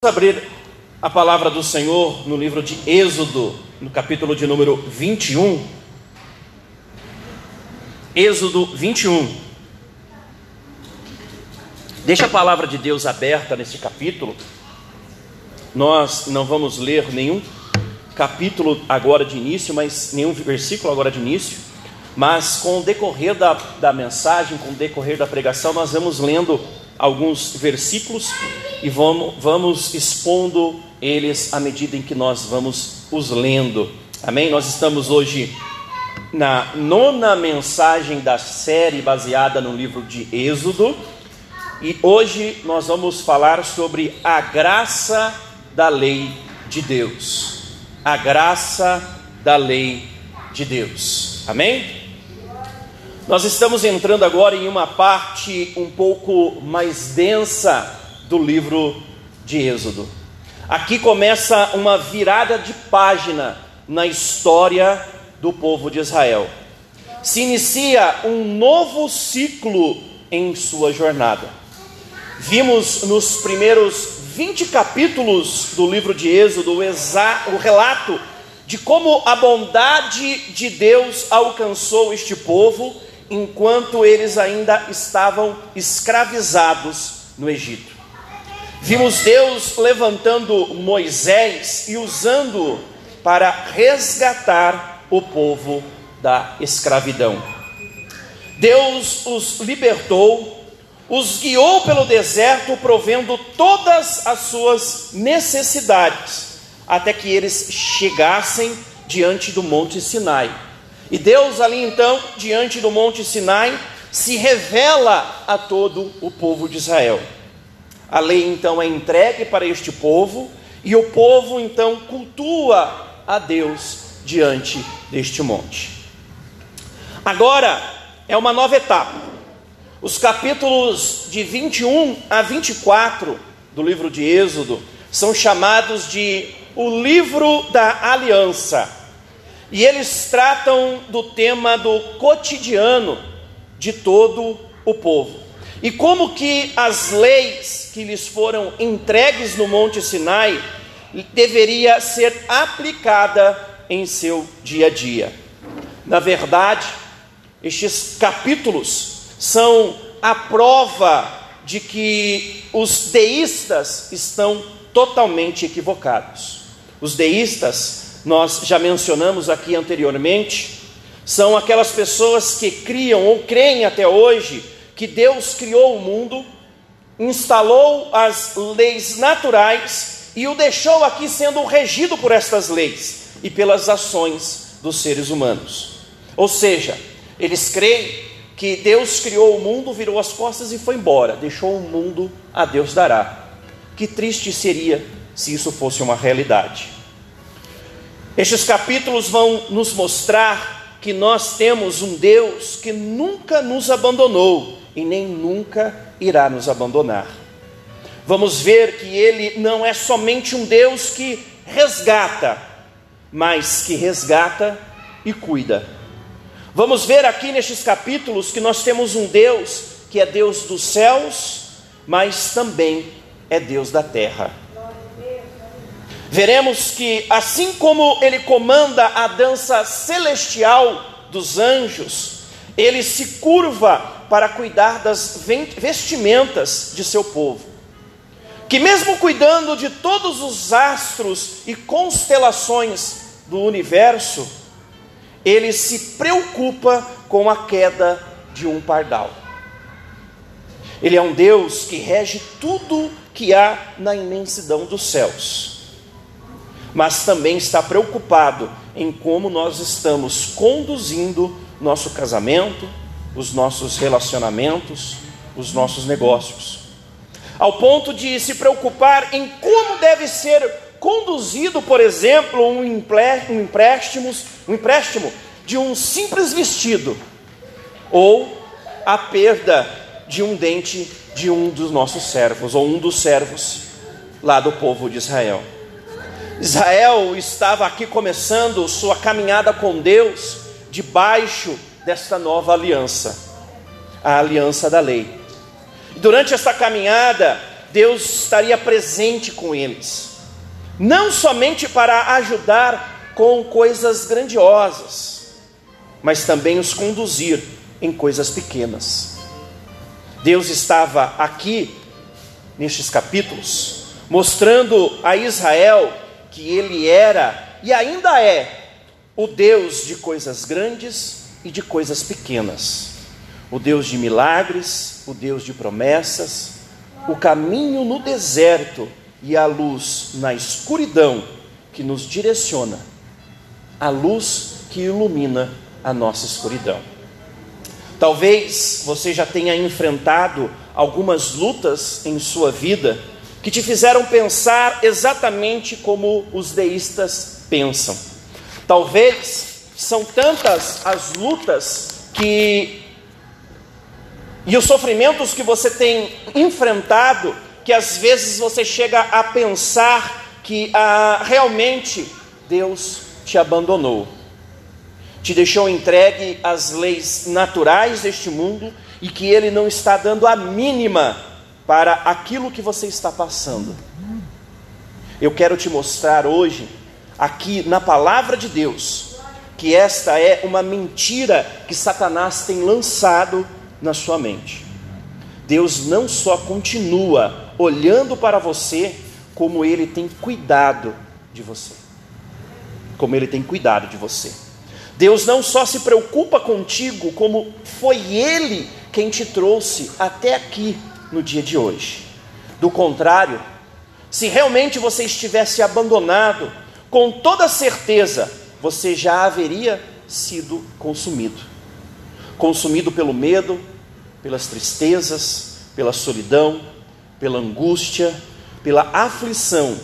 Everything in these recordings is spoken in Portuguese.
Vamos abrir a palavra do Senhor no livro de Êxodo, no capítulo de número 21. Êxodo 21. Deixa a palavra de Deus aberta nesse capítulo. Nós não vamos ler nenhum capítulo agora de início, mas nenhum versículo agora de início. Mas com o decorrer da, da mensagem, com o decorrer da pregação, nós vamos lendo alguns versículos e vamos, vamos expondo eles à medida em que nós vamos os lendo. Amém? Nós estamos hoje na nona mensagem da série baseada no livro de Êxodo e hoje nós vamos falar sobre a graça da lei de Deus. A graça da lei de Deus. Amém? Nós estamos entrando agora em uma parte um pouco mais densa do livro de Êxodo. Aqui começa uma virada de página na história do povo de Israel. Se inicia um novo ciclo em sua jornada. Vimos nos primeiros 20 capítulos do livro de Êxodo o, o relato de como a bondade de Deus alcançou este povo enquanto eles ainda estavam escravizados no Egito. Vimos Deus levantando Moisés e usando para resgatar o povo da escravidão. Deus os libertou, os guiou pelo deserto, provendo todas as suas necessidades, até que eles chegassem diante do Monte Sinai e Deus ali então, diante do Monte Sinai, se revela a todo o povo de Israel. A lei então é entregue para este povo, e o povo então cultua a Deus diante deste monte. Agora é uma nova etapa. Os capítulos de 21 a 24 do livro de Êxodo são chamados de o livro da aliança. E eles tratam do tema do cotidiano de todo o povo. E como que as leis que lhes foram entregues no Monte Sinai deveria ser aplicada em seu dia a dia. Na verdade, estes capítulos são a prova de que os deístas estão totalmente equivocados. Os deístas nós já mencionamos aqui anteriormente, são aquelas pessoas que criam ou creem até hoje que Deus criou o mundo, instalou as leis naturais e o deixou aqui sendo regido por estas leis e pelas ações dos seres humanos. Ou seja, eles creem que Deus criou o mundo, virou as costas e foi embora, deixou o mundo a Deus dará. Que triste seria se isso fosse uma realidade. Estes capítulos vão nos mostrar que nós temos um Deus que nunca nos abandonou e nem nunca irá nos abandonar. Vamos ver que Ele não é somente um Deus que resgata, mas que resgata e cuida. Vamos ver aqui nestes capítulos que nós temos um Deus que é Deus dos céus, mas também é Deus da terra veremos que, assim como ele comanda a dança celestial dos anjos, ele se curva para cuidar das vestimentas de seu povo. Que, mesmo cuidando de todos os astros e constelações do universo, ele se preocupa com a queda de um pardal. Ele é um Deus que rege tudo que há na imensidão dos céus mas também está preocupado em como nós estamos conduzindo nosso casamento, os nossos relacionamentos, os nossos negócios. Ao ponto de se preocupar em como deve ser conduzido, por exemplo, um empréstimo, um empréstimo de um simples vestido ou a perda de um dente de um dos nossos servos ou um dos servos lá do povo de Israel. Israel estava aqui começando sua caminhada com Deus debaixo desta nova aliança, a aliança da lei. Durante essa caminhada, Deus estaria presente com eles, não somente para ajudar com coisas grandiosas, mas também os conduzir em coisas pequenas. Deus estava aqui, nestes capítulos, mostrando a Israel que ele era e ainda é o Deus de coisas grandes e de coisas pequenas, o Deus de milagres, o Deus de promessas, o caminho no deserto e a luz na escuridão que nos direciona, a luz que ilumina a nossa escuridão. Talvez você já tenha enfrentado algumas lutas em sua vida que te fizeram pensar exatamente como os deístas pensam. Talvez são tantas as lutas que e os sofrimentos que você tem enfrentado que às vezes você chega a pensar que ah, realmente Deus te abandonou, te deixou entregue às leis naturais deste mundo e que Ele não está dando a mínima para aquilo que você está passando. Eu quero te mostrar hoje, aqui na palavra de Deus, que esta é uma mentira que Satanás tem lançado na sua mente. Deus não só continua olhando para você, como Ele tem cuidado de você. Como Ele tem cuidado de você. Deus não só se preocupa contigo, como foi Ele quem te trouxe até aqui no dia de hoje. Do contrário, se realmente você estivesse abandonado, com toda certeza você já haveria sido consumido consumido pelo medo, pelas tristezas, pela solidão, pela angústia, pela aflição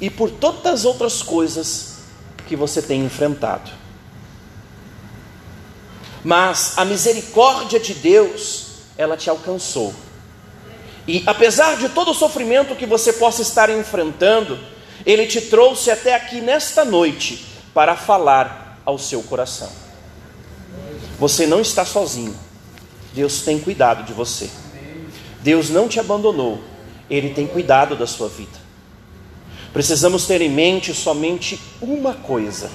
e por todas as outras coisas que você tem enfrentado. Mas a misericórdia de Deus, ela te alcançou. E apesar de todo o sofrimento que você possa estar enfrentando, Ele te trouxe até aqui nesta noite para falar ao seu coração. Você não está sozinho. Deus tem cuidado de você. Deus não te abandonou. Ele tem cuidado da sua vida. Precisamos ter em mente somente uma coisa: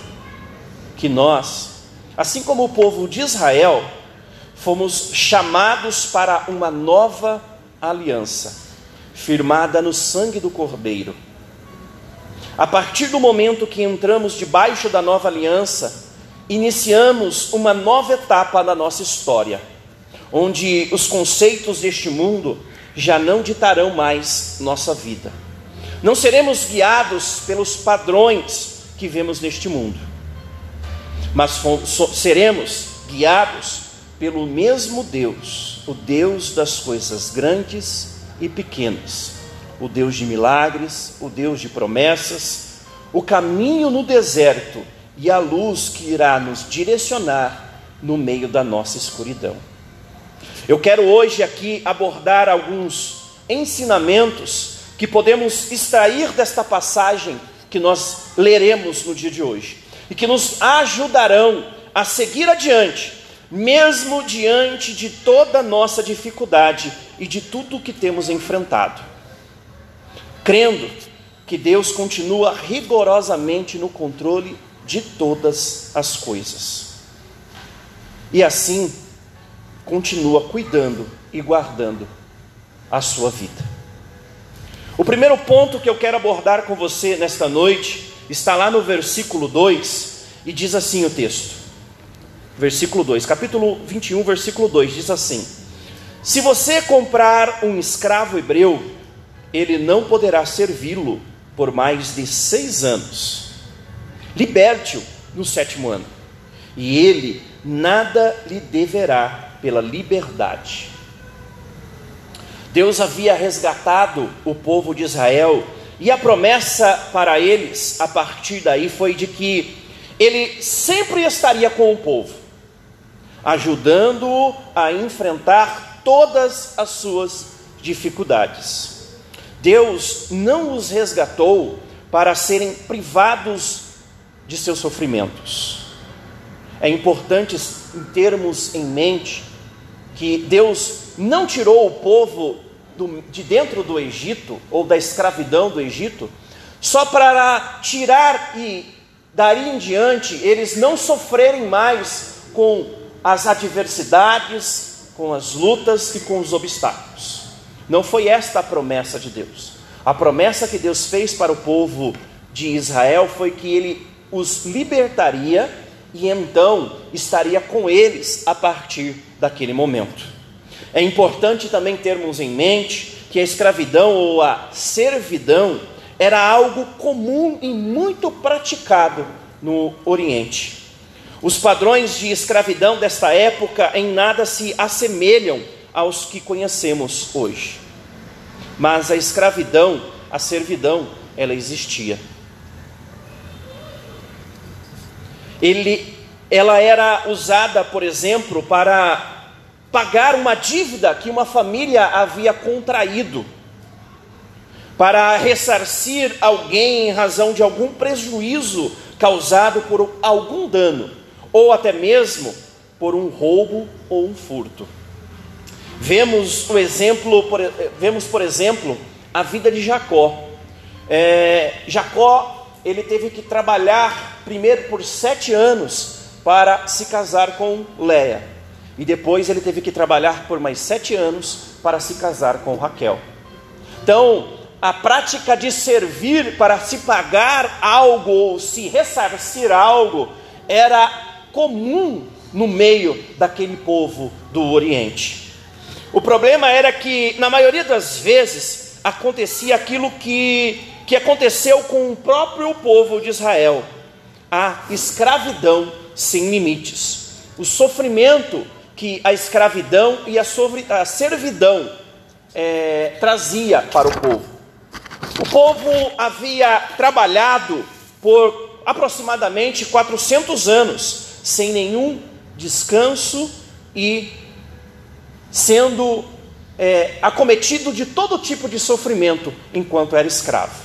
que nós, assim como o povo de Israel, fomos chamados para uma nova aliança, firmada no sangue do Cordeiro. A partir do momento que entramos debaixo da nova aliança, iniciamos uma nova etapa na nossa história, onde os conceitos deste mundo já não ditarão mais nossa vida. Não seremos guiados pelos padrões que vemos neste mundo, mas seremos guiados pelo mesmo Deus, o Deus das coisas grandes e pequenas, o Deus de milagres, o Deus de promessas, o caminho no deserto e a luz que irá nos direcionar no meio da nossa escuridão. Eu quero hoje aqui abordar alguns ensinamentos que podemos extrair desta passagem que nós leremos no dia de hoje e que nos ajudarão a seguir adiante mesmo diante de toda nossa dificuldade e de tudo o que temos enfrentado. Crendo que Deus continua rigorosamente no controle de todas as coisas. E assim, continua cuidando e guardando a sua vida. O primeiro ponto que eu quero abordar com você nesta noite está lá no versículo 2 e diz assim o texto: versículo 2, capítulo 21, versículo 2, diz assim: Se você comprar um escravo hebreu, ele não poderá servi-lo por mais de seis anos. Liberte-o no sétimo ano, e ele nada lhe deverá pela liberdade. Deus havia resgatado o povo de Israel, e a promessa para eles, a partir daí, foi de que ele sempre estaria com o povo ajudando-o a enfrentar todas as suas dificuldades. Deus não os resgatou para serem privados de seus sofrimentos. É importante termos em mente que Deus não tirou o povo do, de dentro do Egito, ou da escravidão do Egito, só para tirar e dali em diante eles não sofrerem mais com as adversidades, com as lutas e com os obstáculos. Não foi esta a promessa de Deus. A promessa que Deus fez para o povo de Israel foi que ele os libertaria e então estaria com eles a partir daquele momento. É importante também termos em mente que a escravidão ou a servidão era algo comum e muito praticado no Oriente. Os padrões de escravidão desta época em nada se assemelham aos que conhecemos hoje. Mas a escravidão, a servidão, ela existia. Ele, ela era usada, por exemplo, para pagar uma dívida que uma família havia contraído, para ressarcir alguém em razão de algum prejuízo causado por algum dano, ou até mesmo por um roubo ou um furto. Vemos o exemplo, por, vemos por exemplo a vida de Jacó. É, Jacó ele teve que trabalhar primeiro por sete anos para se casar com Leia e depois ele teve que trabalhar por mais sete anos para se casar com Raquel. Então a prática de servir para se pagar algo ou se ressarcir algo era comum no meio daquele povo do Oriente. O problema era que, na maioria das vezes, acontecia aquilo que, que aconteceu com o próprio povo de Israel: a escravidão sem limites, o sofrimento que a escravidão e a, a servidão é, trazia para o povo. O povo havia trabalhado por aproximadamente 400 anos, sem nenhum descanso e sendo é, acometido de todo tipo de sofrimento enquanto era escravo.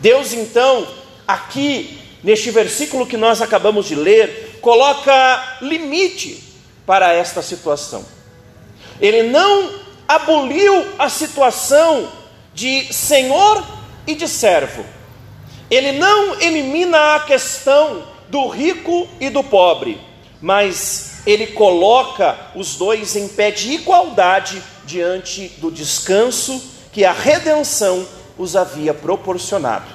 Deus, então, aqui, neste versículo que nós acabamos de ler, coloca limite para esta situação. Ele não aboliu a situação de senhor e de servo. Ele não elimina a questão do rico e do pobre, mas ele coloca os dois em pé de igualdade diante do descanso que a redenção os havia proporcionado.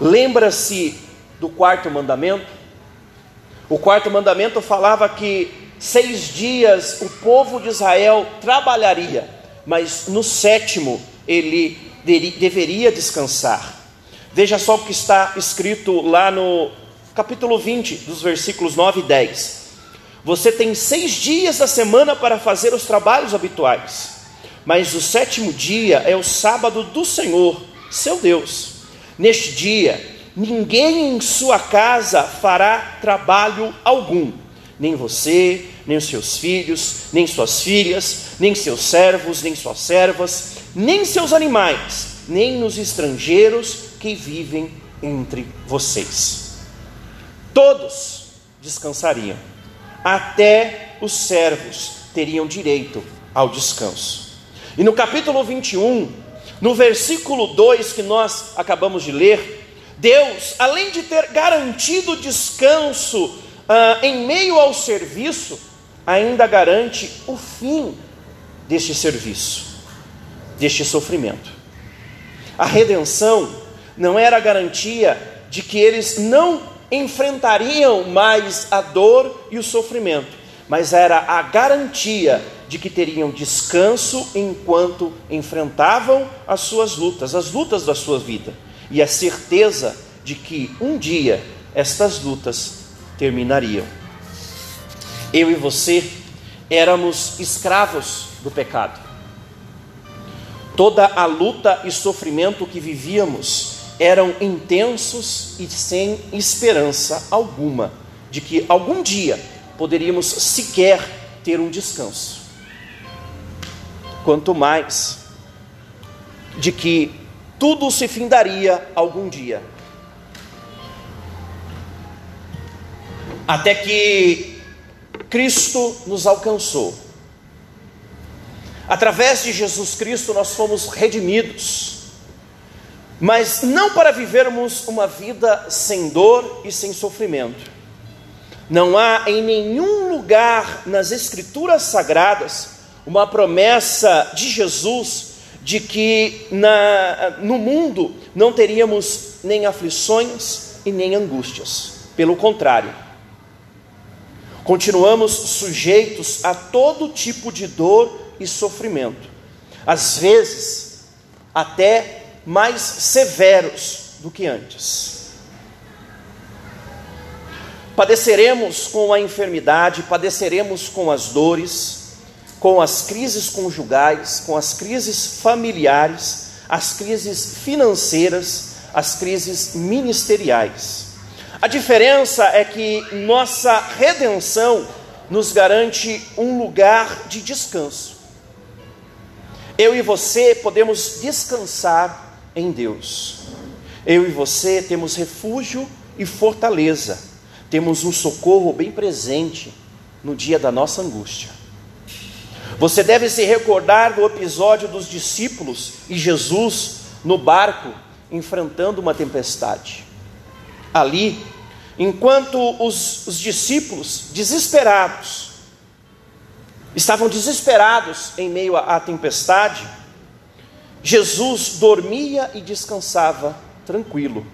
Lembra-se do quarto mandamento? O quarto mandamento falava que seis dias o povo de Israel trabalharia mas no sétimo ele deveria descansar. Veja só o que está escrito lá no capítulo 20, dos versículos 9 e 10. Você tem seis dias da semana para fazer os trabalhos habituais, mas o sétimo dia é o sábado do Senhor, seu Deus. Neste dia, ninguém em sua casa fará trabalho algum nem você, nem os seus filhos, nem suas filhas, nem seus servos, nem suas servas, nem seus animais, nem os estrangeiros que vivem entre vocês. Todos descansariam, até os servos teriam direito ao descanso. E no capítulo 21, no versículo 2 que nós acabamos de ler, Deus, além de ter garantido descanso ah, em meio ao serviço, ainda garante o fim deste serviço, deste sofrimento. A redenção não era garantia de que eles não enfrentariam mais a dor e o sofrimento, mas era a garantia de que teriam descanso enquanto enfrentavam as suas lutas, as lutas da sua vida, e a certeza de que um dia estas lutas terminariam. Eu e você éramos escravos do pecado. Toda a luta e sofrimento que vivíamos eram intensos e sem esperança alguma de que algum dia poderíamos sequer ter um descanso. Quanto mais de que tudo se findaria algum dia até que Cristo nos alcançou. Através de Jesus Cristo nós fomos redimidos, mas não para vivermos uma vida sem dor e sem sofrimento. Não há em nenhum lugar nas Escrituras Sagradas uma promessa de Jesus de que na, no mundo não teríamos nem aflições e nem angústias. Pelo contrário, continuamos sujeitos a todo tipo de dor e sofrimento, às vezes até mais severos do que antes. Padeceremos com a enfermidade, padeceremos com as dores, com as crises conjugais, com as crises familiares, as crises financeiras, as crises ministeriais. A diferença é que nossa redenção nos garante um lugar de descanso. Eu e você podemos descansar em Deus. Eu e você temos refúgio e fortaleza. Temos um socorro bem presente no dia da nossa angústia. Você deve se recordar do episódio dos discípulos e Jesus no barco enfrentando uma tempestade. Ali, enquanto os, os discípulos, desesperados, estavam desesperados em meio à tempestade, Jesus dormia e descansava tranquilo.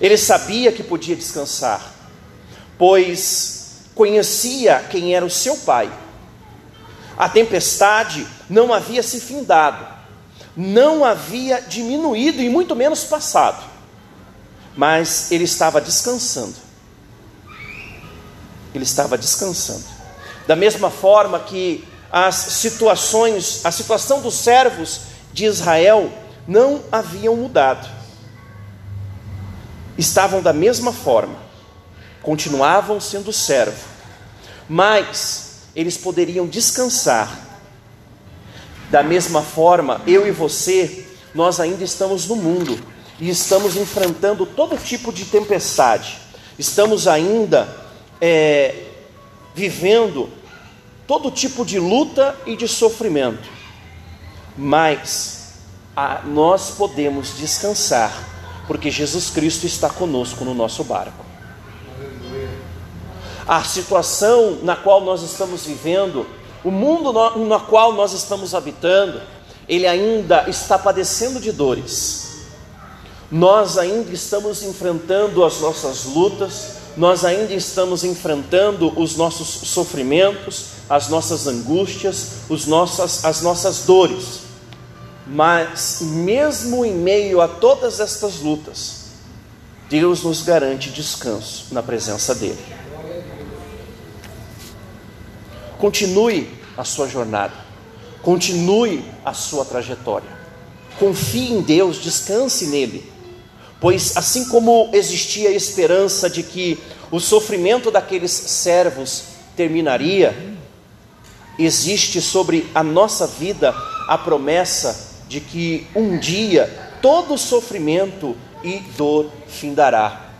Ele sabia que podia descansar, pois conhecia quem era o seu pai a tempestade não havia se findado, não havia diminuído e muito menos passado, mas ele estava descansando. Ele estava descansando. Da mesma forma que as situações, a situação dos servos de Israel não haviam mudado. Estavam da mesma forma, continuavam sendo servo, mas eles poderiam descansar. Da mesma forma, eu e você, nós ainda estamos no mundo e estamos enfrentando todo tipo de tempestade, estamos ainda é, vivendo todo tipo de luta e de sofrimento, mas a, nós podemos descansar, porque Jesus Cristo está conosco no nosso barco a situação na qual nós estamos vivendo, o mundo no, no qual nós estamos habitando, ele ainda está padecendo de dores. Nós ainda estamos enfrentando as nossas lutas, nós ainda estamos enfrentando os nossos sofrimentos, as nossas angústias, os nossas, as nossas dores. Mas, mesmo em meio a todas estas lutas, Deus nos garante descanso na presença dEle. Continue a sua jornada, continue a sua trajetória. Confie em Deus, descanse nele, pois assim como existia a esperança de que o sofrimento daqueles servos terminaria, existe sobre a nossa vida a promessa de que um dia todo sofrimento e dor findará.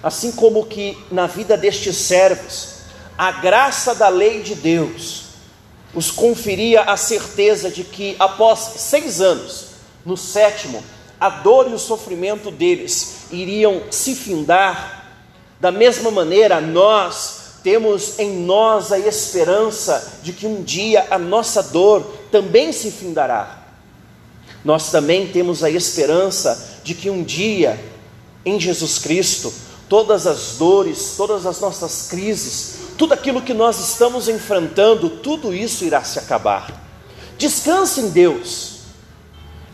Assim como que na vida destes servos, a graça da lei de Deus os conferia a certeza de que após seis anos, no sétimo, a dor e o sofrimento deles iriam se findar. Da mesma maneira, nós temos em nós a esperança de que um dia a nossa dor também se findará. Nós também temos a esperança de que um dia, em Jesus Cristo, todas as dores, todas as nossas crises, tudo aquilo que nós estamos enfrentando, tudo isso irá se acabar. Descanse em Deus,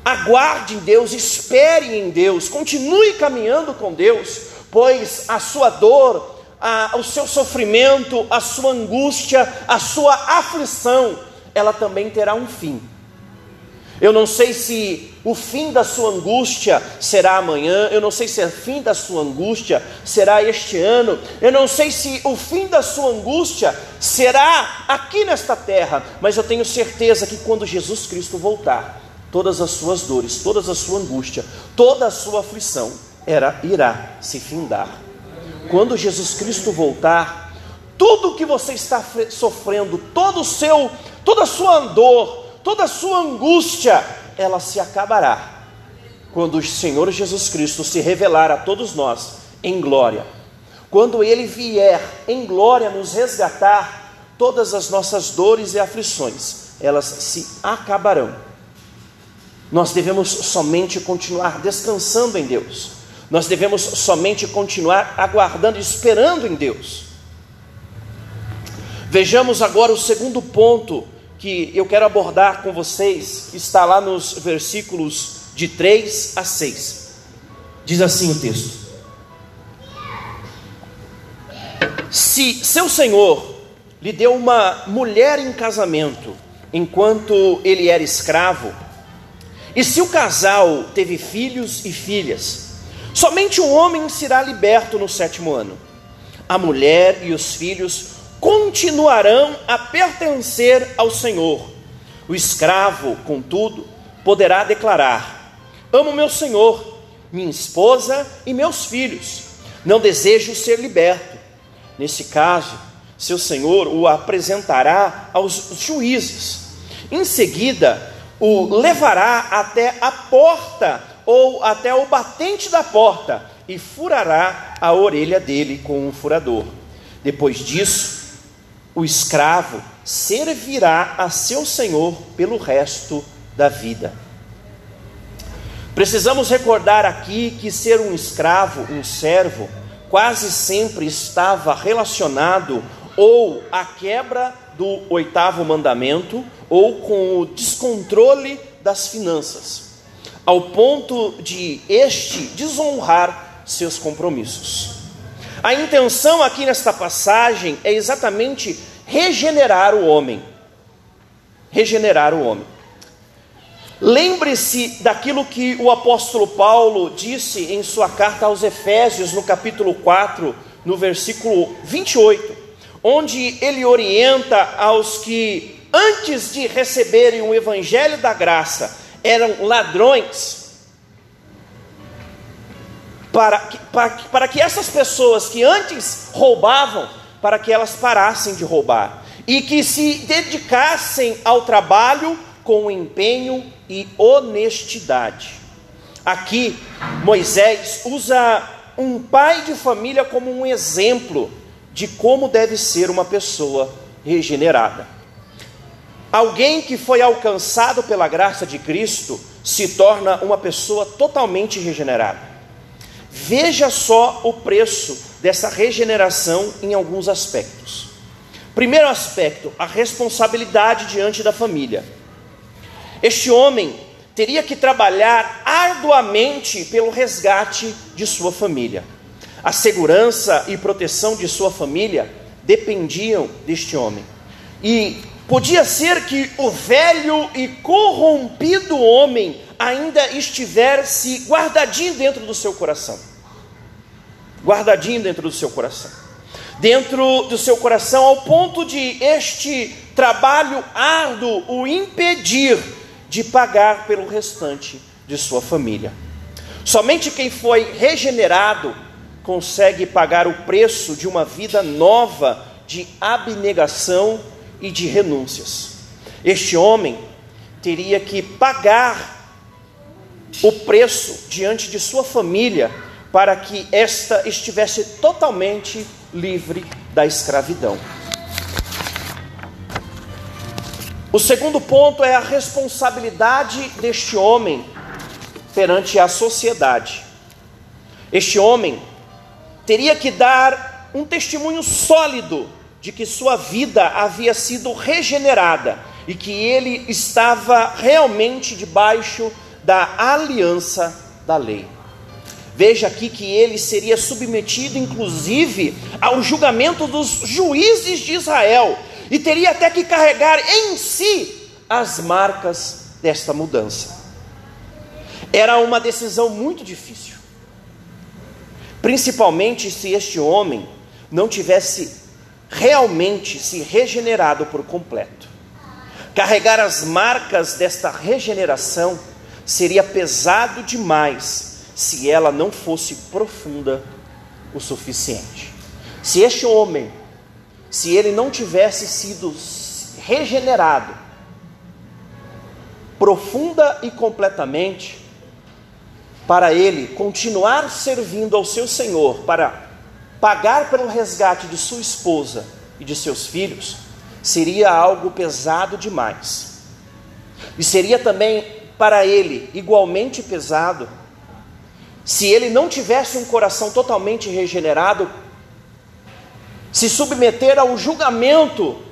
aguarde em Deus, espere em Deus, continue caminhando com Deus, pois a sua dor, a, o seu sofrimento, a sua angústia, a sua aflição, ela também terá um fim. Eu não sei se o fim da sua angústia será amanhã, eu não sei se o fim da sua angústia será este ano, eu não sei se o fim da sua angústia será aqui nesta terra, mas eu tenho certeza que quando Jesus Cristo voltar, todas as suas dores, toda a sua angústia, toda a sua aflição era, irá se findar. Quando Jesus Cristo voltar, tudo que você está sofrendo, todo o seu, toda a sua dor, toda a sua angústia, ela se acabará quando o Senhor Jesus Cristo se revelar a todos nós em glória. Quando ele vier em glória nos resgatar, todas as nossas dores e aflições, elas se acabarão. Nós devemos somente continuar descansando em Deus. Nós devemos somente continuar aguardando, esperando em Deus. Vejamos agora o segundo ponto que eu quero abordar com vocês, está lá nos versículos de 3 a 6. Diz assim o texto: Se seu senhor lhe deu uma mulher em casamento enquanto ele era escravo, e se o casal teve filhos e filhas, somente o homem será liberto no sétimo ano. A mulher e os filhos continuarão a pertencer ao Senhor. O escravo, contudo, poderá declarar: Amo meu Senhor, minha esposa e meus filhos. Não desejo ser liberto. Nesse caso, seu senhor o apresentará aos juízes. Em seguida, o levará até a porta ou até o batente da porta e furará a orelha dele com um furador. Depois disso, o escravo servirá a seu senhor pelo resto da vida. Precisamos recordar aqui que ser um escravo, um servo, quase sempre estava relacionado ou à quebra do oitavo mandamento ou com o descontrole das finanças, ao ponto de este desonrar seus compromissos. A intenção aqui nesta passagem é exatamente regenerar o homem. Regenerar o homem. Lembre-se daquilo que o apóstolo Paulo disse em sua carta aos Efésios, no capítulo 4, no versículo 28, onde ele orienta aos que, antes de receberem o evangelho da graça, eram ladrões, para que, para, para que essas pessoas que antes roubavam, para que elas parassem de roubar e que se dedicassem ao trabalho com empenho e honestidade. Aqui, Moisés usa um pai de família como um exemplo de como deve ser uma pessoa regenerada. Alguém que foi alcançado pela graça de Cristo se torna uma pessoa totalmente regenerada. Veja só o preço dessa regeneração em alguns aspectos. Primeiro aspecto, a responsabilidade diante da família. Este homem teria que trabalhar arduamente pelo resgate de sua família. A segurança e proteção de sua família dependiam deste homem. E podia ser que o velho e corrompido homem ainda estivesse guardadinho dentro do seu coração. Guardadinho dentro do seu coração. Dentro do seu coração, ao ponto de este trabalho árduo o impedir de pagar pelo restante de sua família. Somente quem foi regenerado consegue pagar o preço de uma vida nova de abnegação e de renúncias. Este homem teria que pagar o preço diante de sua família para que esta estivesse totalmente livre da escravidão. O segundo ponto é a responsabilidade deste homem perante a sociedade. Este homem teria que dar um testemunho sólido de que sua vida havia sido regenerada e que ele estava realmente debaixo da aliança da lei. Veja aqui que ele seria submetido, inclusive, ao julgamento dos juízes de Israel e teria até que carregar em si as marcas desta mudança. Era uma decisão muito difícil, principalmente se este homem não tivesse realmente se regenerado por completo. Carregar as marcas desta regeneração seria pesado demais se ela não fosse profunda o suficiente. Se este homem, se ele não tivesse sido regenerado, profunda e completamente, para ele continuar servindo ao seu Senhor, para pagar pelo resgate de sua esposa e de seus filhos, seria algo pesado demais. E seria também para ele igualmente pesado se ele não tivesse um coração totalmente regenerado, se submeter ao julgamento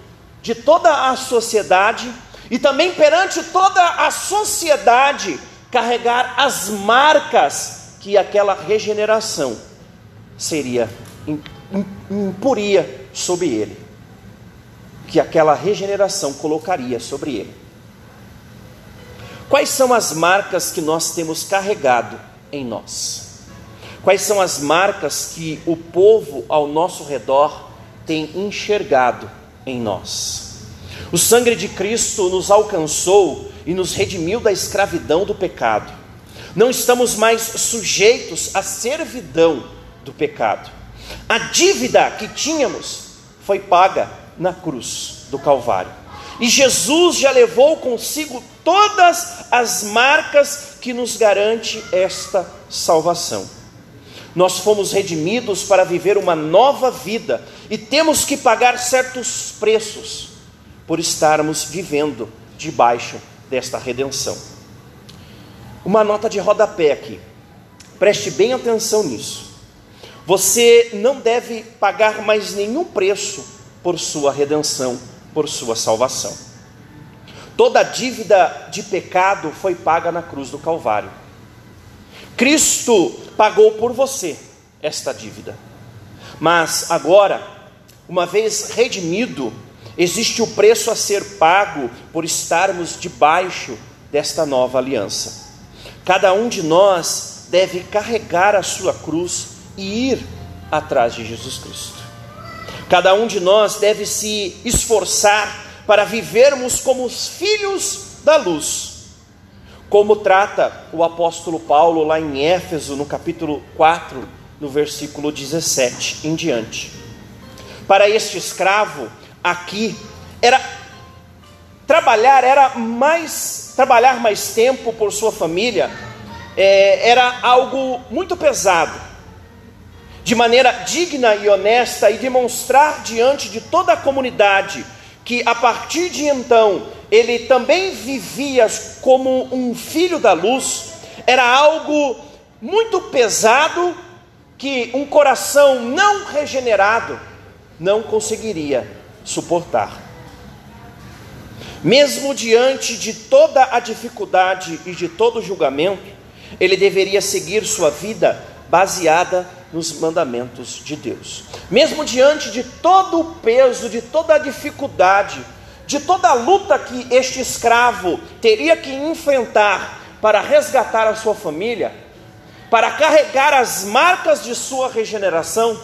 de toda a sociedade e também perante toda a sociedade carregar as marcas que aquela regeneração seria impuria sobre ele, que aquela regeneração colocaria sobre ele. Quais são as marcas que nós temos carregado em nós? Quais são as marcas que o povo ao nosso redor tem enxergado em nós? O sangue de Cristo nos alcançou e nos redimiu da escravidão do pecado. Não estamos mais sujeitos à servidão do pecado. A dívida que tínhamos foi paga na cruz do Calvário. E Jesus já levou consigo todas as marcas que nos garante esta salvação. Nós fomos redimidos para viver uma nova vida e temos que pagar certos preços por estarmos vivendo debaixo desta redenção. Uma nota de rodapé aqui, preste bem atenção nisso. Você não deve pagar mais nenhum preço por sua redenção, por sua salvação. Toda dívida de pecado foi paga na cruz do Calvário. Cristo pagou por você esta dívida. Mas agora, uma vez redimido, Existe o preço a ser pago por estarmos debaixo desta nova aliança. Cada um de nós deve carregar a sua cruz e ir atrás de Jesus Cristo. Cada um de nós deve se esforçar para vivermos como os filhos da luz, como trata o apóstolo Paulo lá em Éfeso, no capítulo 4, no versículo 17 em diante. Para este escravo, aqui era trabalhar, era mais trabalhar mais tempo por sua família, é, era algo muito pesado. De maneira digna e honesta e demonstrar diante de toda a comunidade que a partir de então ele também vivia como um filho da luz, era algo muito pesado que um coração não regenerado não conseguiria suportar. Mesmo diante de toda a dificuldade e de todo o julgamento, ele deveria seguir sua vida baseada nos mandamentos de Deus. Mesmo diante de todo o peso, de toda a dificuldade, de toda a luta que este escravo teria que enfrentar para resgatar a sua família, para carregar as marcas de sua regeneração,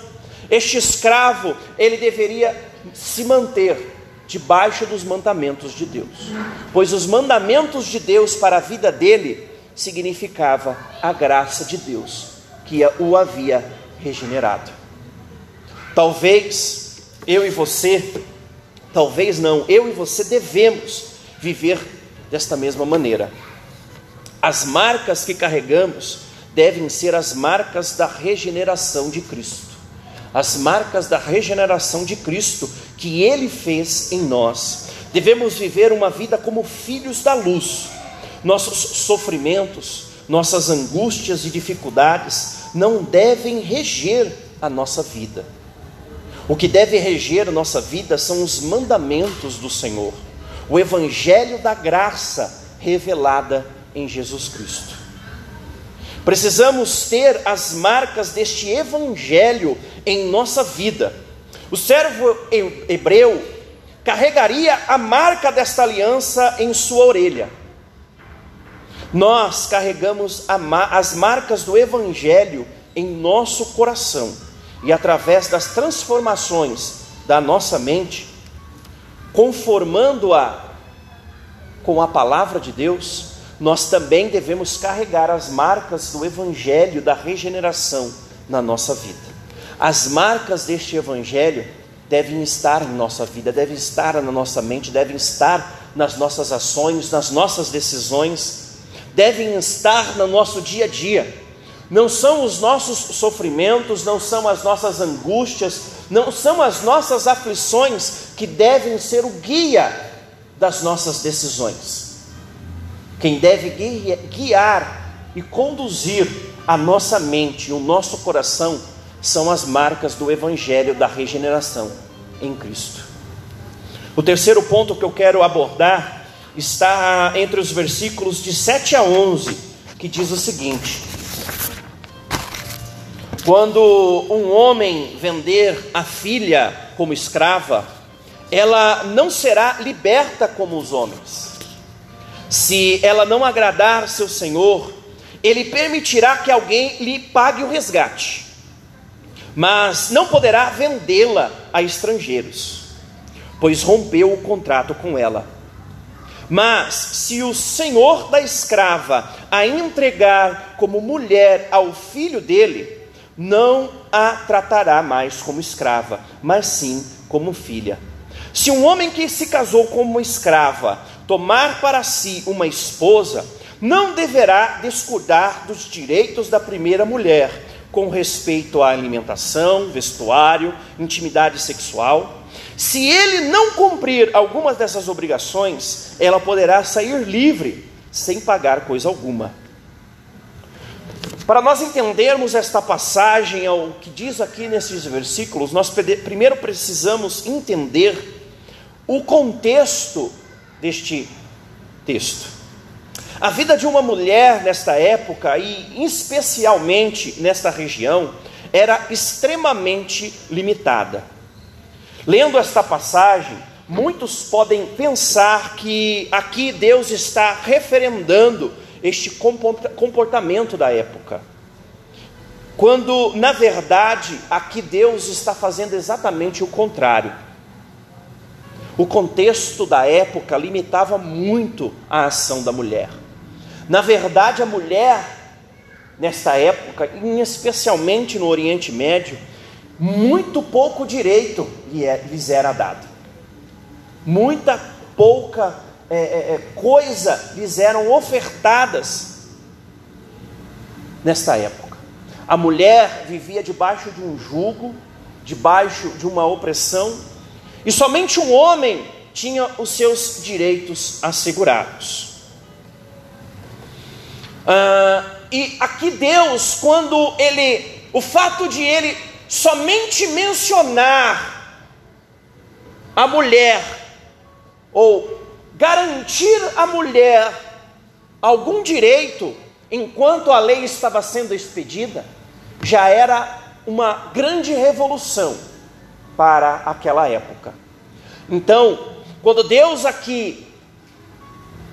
este escravo, ele deveria se manter debaixo dos mandamentos de Deus, pois os mandamentos de Deus para a vida dele significava a graça de Deus que o havia regenerado. Talvez eu e você, talvez não, eu e você devemos viver desta mesma maneira. As marcas que carregamos devem ser as marcas da regeneração de Cristo as marcas da regeneração de Cristo que Ele fez em nós. Devemos viver uma vida como filhos da luz. Nossos sofrimentos, nossas angústias e dificuldades não devem reger a nossa vida. O que deve reger a nossa vida são os mandamentos do Senhor, o Evangelho da graça revelada em Jesus Cristo. Precisamos ter as marcas deste evangelho em nossa vida. O servo hebreu carregaria a marca desta aliança em sua orelha. Nós carregamos as marcas do evangelho em nosso coração e através das transformações da nossa mente, conformando-a com a palavra de Deus, nós também devemos carregar as marcas do Evangelho da regeneração na nossa vida. As marcas deste Evangelho devem estar em nossa vida, devem estar na nossa mente, devem estar nas nossas ações, nas nossas decisões, devem estar no nosso dia a dia. Não são os nossos sofrimentos, não são as nossas angústias, não são as nossas aflições que devem ser o guia das nossas decisões. Quem deve guiar e conduzir a nossa mente e o nosso coração são as marcas do Evangelho da regeneração em Cristo. O terceiro ponto que eu quero abordar está entre os versículos de 7 a 11, que diz o seguinte: Quando um homem vender a filha como escrava, ela não será liberta como os homens. Se ela não agradar seu senhor, ele permitirá que alguém lhe pague o resgate, mas não poderá vendê-la a estrangeiros, pois rompeu o contrato com ela. Mas se o senhor da escrava a entregar como mulher ao filho dele, não a tratará mais como escrava, mas sim como filha. Se um homem que se casou como escrava tomar para si uma esposa, não deverá descuidar dos direitos da primeira mulher, com respeito à alimentação, vestuário, intimidade sexual. Se ele não cumprir algumas dessas obrigações, ela poderá sair livre, sem pagar coisa alguma. Para nós entendermos esta passagem, o que diz aqui nesses versículos, nós primeiro precisamos entender o contexto deste texto. A vida de uma mulher nesta época, e especialmente nesta região, era extremamente limitada. Lendo esta passagem, muitos podem pensar que aqui Deus está referendando este comportamento da época. Quando, na verdade, aqui Deus está fazendo exatamente o contrário. O contexto da época limitava muito a ação da mulher. Na verdade, a mulher, nesta época, especialmente no Oriente Médio, muito pouco direito é, lhes era dado. Muita pouca é, é, é, coisa lhes eram ofertadas nesta época. A mulher vivia debaixo de um jugo, debaixo de uma opressão, e somente um homem tinha os seus direitos assegurados. Ah, e aqui Deus, quando ele, o fato de ele somente mencionar a mulher, ou garantir à mulher algum direito enquanto a lei estava sendo expedida, já era uma grande revolução para aquela época. Então, quando Deus aqui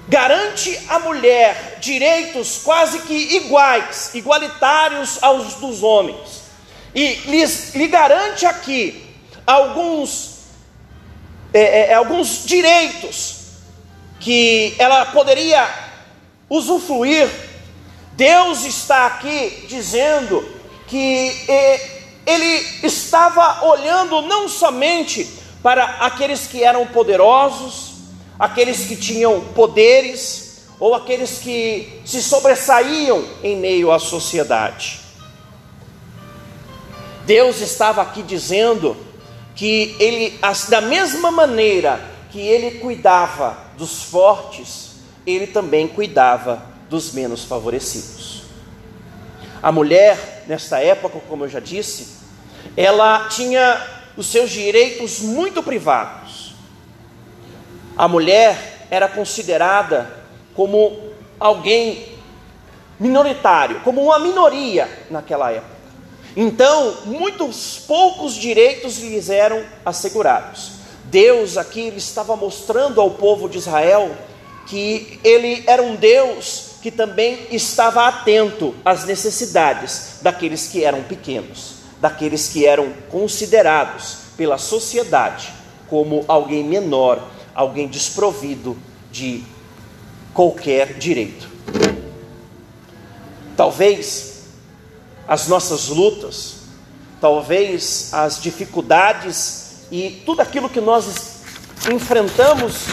garante à mulher direitos quase que iguais, igualitários aos dos homens, e lhes, lhe garante aqui alguns, é, é, é, alguns direitos que ela poderia usufruir, Deus está aqui dizendo que é, Ele estava olhando não somente para aqueles que eram poderosos, aqueles que tinham poderes ou aqueles que se sobressaíam em meio à sociedade. Deus estava aqui dizendo que ele, da mesma maneira que ele cuidava dos fortes, ele também cuidava dos menos favorecidos. A mulher, nessa época, como eu já disse, ela tinha os seus direitos muito privados a mulher era considerada como alguém minoritário, como uma minoria naquela época. Então, muitos poucos direitos lhes eram assegurados. Deus aqui ele estava mostrando ao povo de Israel que ele era um Deus que também estava atento às necessidades daqueles que eram pequenos, daqueles que eram considerados pela sociedade como alguém menor alguém desprovido de qualquer direito. Talvez as nossas lutas, talvez as dificuldades e tudo aquilo que nós enfrentamos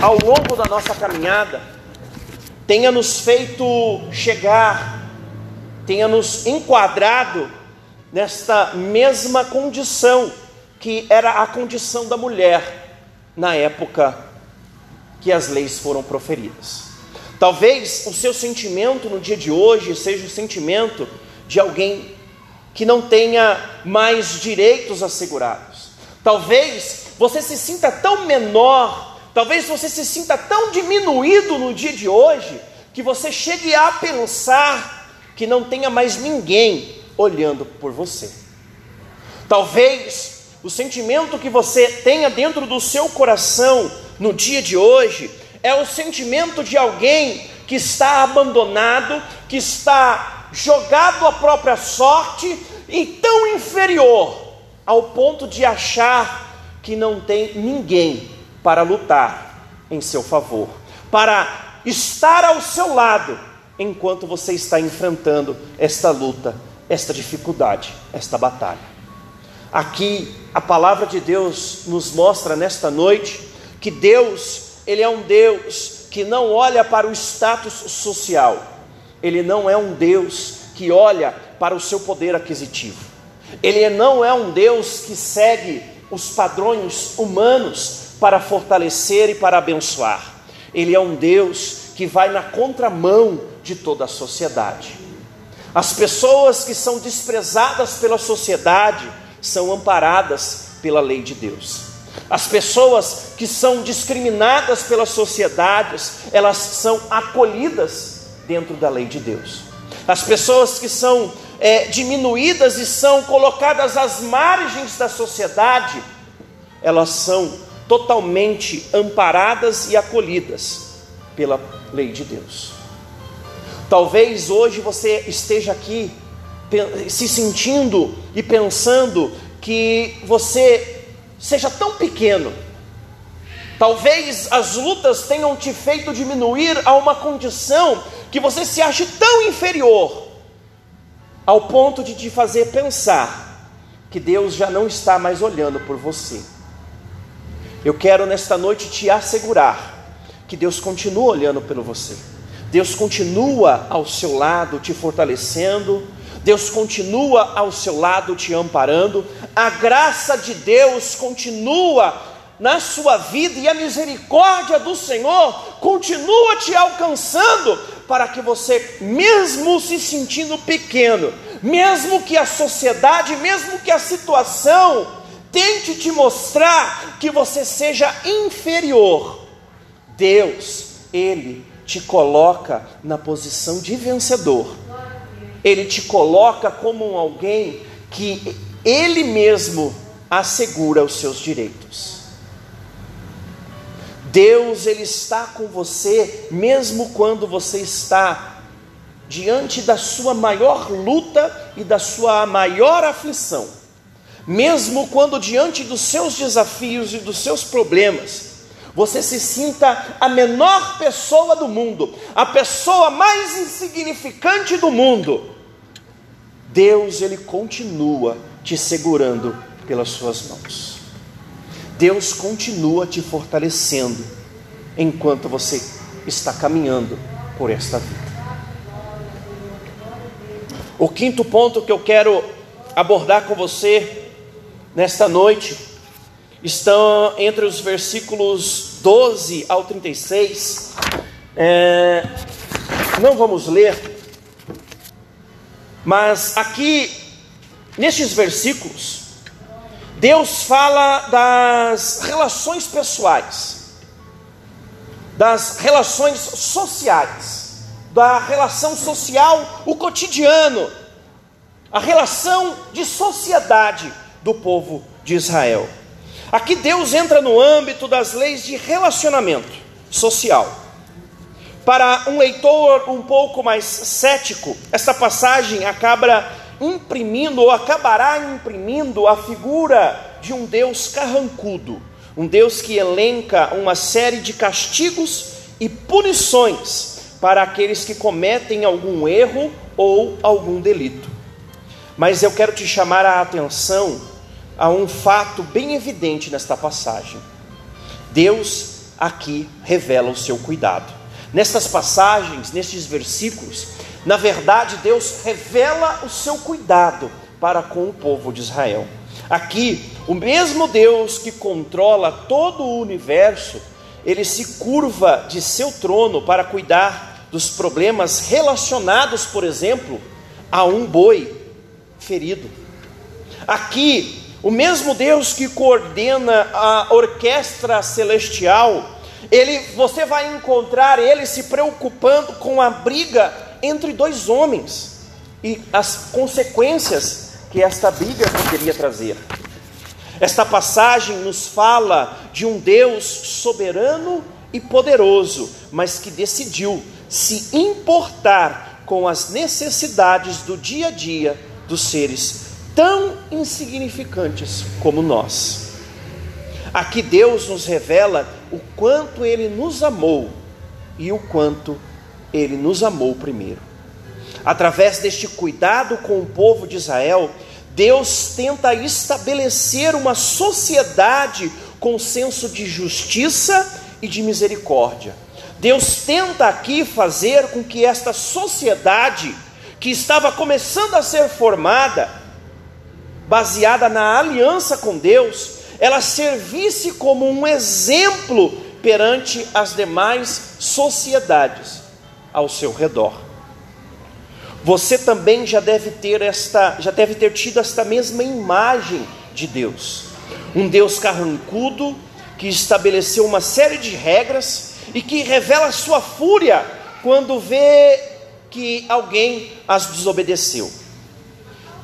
ao longo da nossa caminhada, tenha nos feito chegar, tenha nos enquadrado nesta mesma condição que era a condição da mulher na época que as leis foram proferidas. Talvez o seu sentimento no dia de hoje seja o sentimento de alguém que não tenha mais direitos assegurados. Talvez você se sinta tão menor, talvez você se sinta tão diminuído no dia de hoje, que você chegue a pensar que não tenha mais ninguém olhando por você. Talvez o sentimento que você tenha dentro do seu coração no dia de hoje é o sentimento de alguém que está abandonado, que está jogado à própria sorte e tão inferior ao ponto de achar que não tem ninguém para lutar em seu favor, para estar ao seu lado enquanto você está enfrentando esta luta esta dificuldade, esta batalha. Aqui a palavra de Deus nos mostra nesta noite que Deus, ele é um Deus que não olha para o status social. Ele não é um Deus que olha para o seu poder aquisitivo. Ele não é um Deus que segue os padrões humanos para fortalecer e para abençoar. Ele é um Deus que vai na contramão de toda a sociedade. As pessoas que são desprezadas pela sociedade são amparadas pela lei de Deus. As pessoas que são discriminadas pelas sociedades, elas são acolhidas dentro da lei de Deus. As pessoas que são é, diminuídas e são colocadas às margens da sociedade, elas são totalmente amparadas e acolhidas pela lei de Deus. Talvez hoje você esteja aqui se sentindo e pensando que você seja tão pequeno. Talvez as lutas tenham te feito diminuir a uma condição que você se ache tão inferior, ao ponto de te fazer pensar que Deus já não está mais olhando por você. Eu quero nesta noite te assegurar que Deus continua olhando pelo você. Deus continua ao seu lado te fortalecendo, Deus continua ao seu lado te amparando, a graça de Deus continua na sua vida e a misericórdia do Senhor continua te alcançando para que você, mesmo se sentindo pequeno, mesmo que a sociedade, mesmo que a situação tente te mostrar que você seja inferior, Deus, Ele te coloca na posição de vencedor. Ele te coloca como alguém que ele mesmo assegura os seus direitos. Deus ele está com você mesmo quando você está diante da sua maior luta e da sua maior aflição. Mesmo quando diante dos seus desafios e dos seus problemas, você se sinta a menor pessoa do mundo, a pessoa mais insignificante do mundo, Deus ele continua te segurando pelas suas mãos. Deus continua te fortalecendo enquanto você está caminhando por esta vida. O quinto ponto que eu quero abordar com você nesta noite estão entre os versículos 12 ao 36. É, não vamos ler, mas aqui, nestes versículos, Deus fala das relações pessoais, das relações sociais, da relação social, o cotidiano, a relação de sociedade do povo de Israel. Aqui Deus entra no âmbito das leis de relacionamento social. Para um leitor um pouco mais cético, esta passagem acaba imprimindo ou acabará imprimindo a figura de um Deus carrancudo, um Deus que elenca uma série de castigos e punições para aqueles que cometem algum erro ou algum delito. Mas eu quero te chamar a atenção a um fato bem evidente nesta passagem. Deus, aqui revela o seu cuidado. Nestas passagens, nestes versículos, na verdade, Deus revela o seu cuidado para com o povo de Israel. Aqui, o mesmo Deus que controla todo o universo, ele se curva de seu trono para cuidar dos problemas relacionados, por exemplo, a um boi ferido. Aqui, o mesmo Deus que coordena a orquestra celestial, ele, você vai encontrar ele se preocupando com a briga entre dois homens e as consequências que esta briga poderia trazer. Esta passagem nos fala de um Deus soberano e poderoso, mas que decidiu se importar com as necessidades do dia a dia dos seres tão insignificantes como nós. Aqui Deus nos revela o quanto Ele nos amou e o quanto Ele nos amou primeiro. Através deste cuidado com o povo de Israel, Deus tenta estabelecer uma sociedade com senso de justiça e de misericórdia. Deus tenta aqui fazer com que esta sociedade, que estava começando a ser formada, baseada na aliança com Deus, ela servisse como um exemplo perante as demais sociedades ao seu redor. Você também já deve ter esta, já deve ter tido esta mesma imagem de Deus. Um Deus carrancudo que estabeleceu uma série de regras e que revela sua fúria quando vê que alguém as desobedeceu.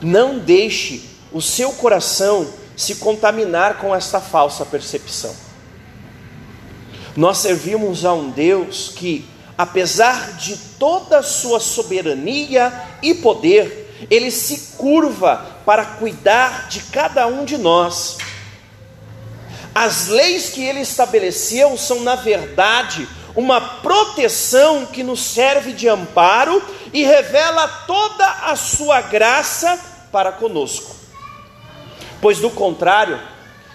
Não deixe o seu coração se contaminar com esta falsa percepção. Nós servimos a um Deus que, apesar de toda a sua soberania e poder, ele se curva para cuidar de cada um de nós. As leis que ele estabeleceu são, na verdade, uma proteção que nos serve de amparo e revela toda a sua graça para conosco pois do contrário,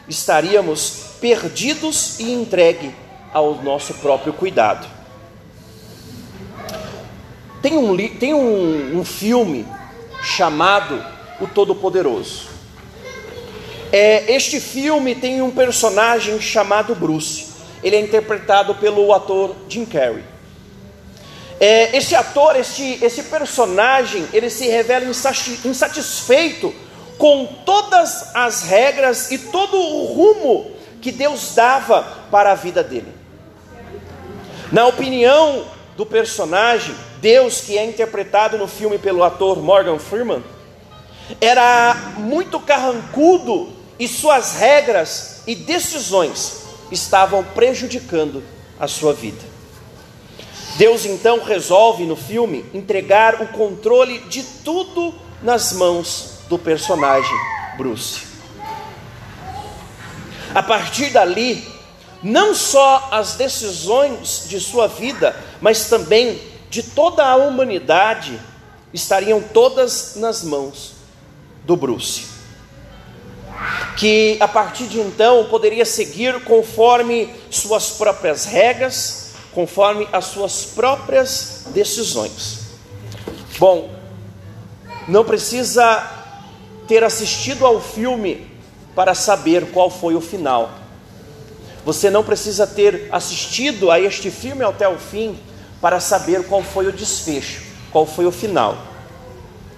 estaríamos perdidos e entregue ao nosso próprio cuidado. Tem um, tem um, um filme chamado O Todo-Poderoso. É, este filme tem um personagem chamado Bruce. Ele é interpretado pelo ator Jim Carrey. É, esse ator, este, esse personagem, ele se revela insatisfeito com todas as regras e todo o rumo que Deus dava para a vida dele. Na opinião do personagem, Deus, que é interpretado no filme pelo ator Morgan Freeman, era muito carrancudo e suas regras e decisões estavam prejudicando a sua vida. Deus então resolve no filme entregar o controle de tudo nas mãos do personagem Bruce. A partir dali, não só as decisões de sua vida, mas também de toda a humanidade estariam todas nas mãos do Bruce. Que a partir de então poderia seguir conforme suas próprias regras, conforme as suas próprias decisões. Bom, não precisa ter assistido ao filme para saber qual foi o final. Você não precisa ter assistido a este filme até o fim para saber qual foi o desfecho, qual foi o final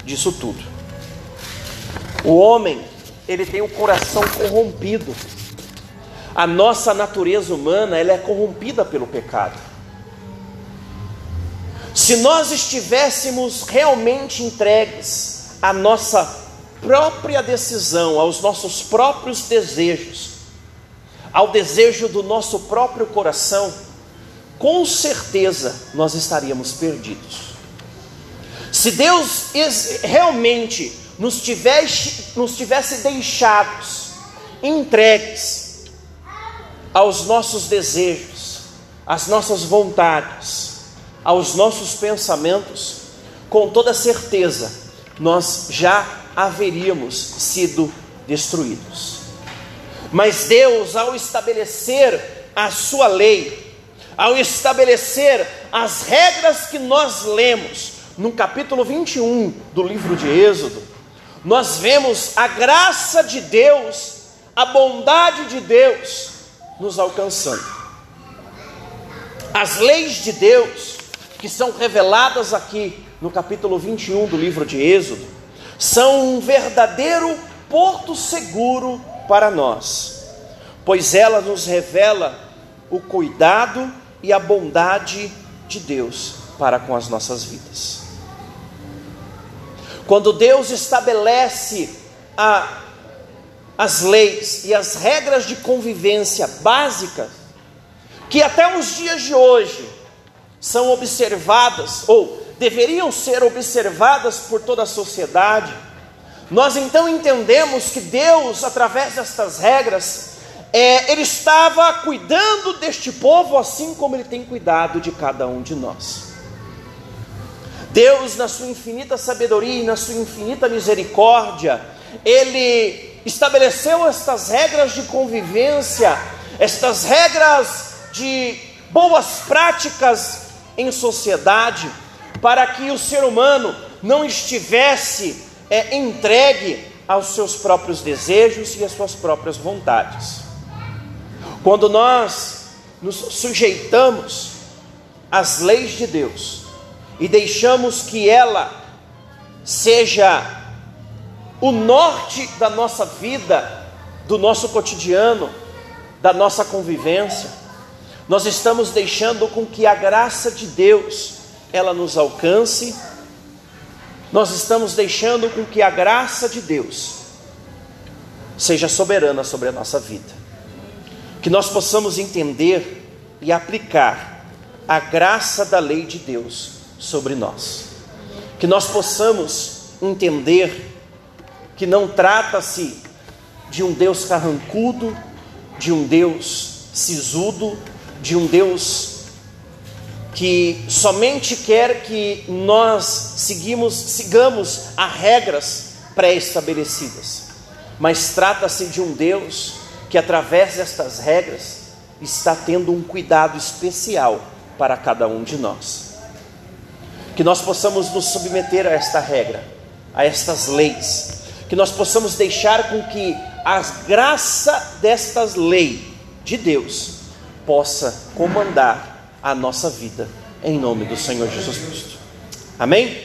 disso tudo. O homem, ele tem o coração corrompido. A nossa natureza humana, ela é corrompida pelo pecado. Se nós estivéssemos realmente entregues à nossa própria decisão, aos nossos próprios desejos, ao desejo do nosso próprio coração, com certeza nós estaríamos perdidos. Se Deus realmente nos tivesse, nos tivesse deixados entregues aos nossos desejos, às nossas vontades, aos nossos pensamentos, com toda certeza, nós já haveríamos sido destruídos. Mas Deus, ao estabelecer a sua lei, ao estabelecer as regras que nós lemos no capítulo 21 do livro de Êxodo, nós vemos a graça de Deus, a bondade de Deus nos alcançando. As leis de Deus, que são reveladas aqui no capítulo 21 do livro de Êxodo, são um verdadeiro porto seguro para nós, pois ela nos revela o cuidado e a bondade de Deus para com as nossas vidas. Quando Deus estabelece a, as leis e as regras de convivência básicas, que até os dias de hoje são observadas, ou deveriam ser observadas por toda a sociedade, nós então entendemos que Deus, através destas regras, é, Ele estava cuidando deste povo assim como Ele tem cuidado de cada um de nós. Deus, na sua infinita sabedoria e na sua infinita misericórdia, Ele estabeleceu estas regras de convivência, estas regras de boas práticas em sociedade, para que o ser humano não estivesse é, entregue aos seus próprios desejos e às suas próprias vontades. Quando nós nos sujeitamos às leis de Deus, e deixamos que ela seja o norte da nossa vida, do nosso cotidiano, da nossa convivência, nós estamos deixando com que a graça de Deus ela nos alcance. Nós estamos deixando com que a graça de Deus seja soberana sobre a nossa vida. Que nós possamos entender e aplicar a graça da lei de Deus sobre nós. Que nós possamos entender que não trata-se de um Deus carrancudo, de um Deus sisudo, de um Deus que somente quer que nós seguimos, sigamos a regras pré-estabelecidas, mas trata-se de um Deus que através destas regras está tendo um cuidado especial para cada um de nós que nós possamos nos submeter a esta regra, a estas leis, que nós possamos deixar com que a graça destas leis de Deus possa comandar a nossa vida, em nome do Senhor Jesus Cristo. Amém?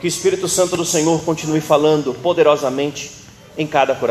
Que o Espírito Santo do Senhor continue falando poderosamente em cada coração.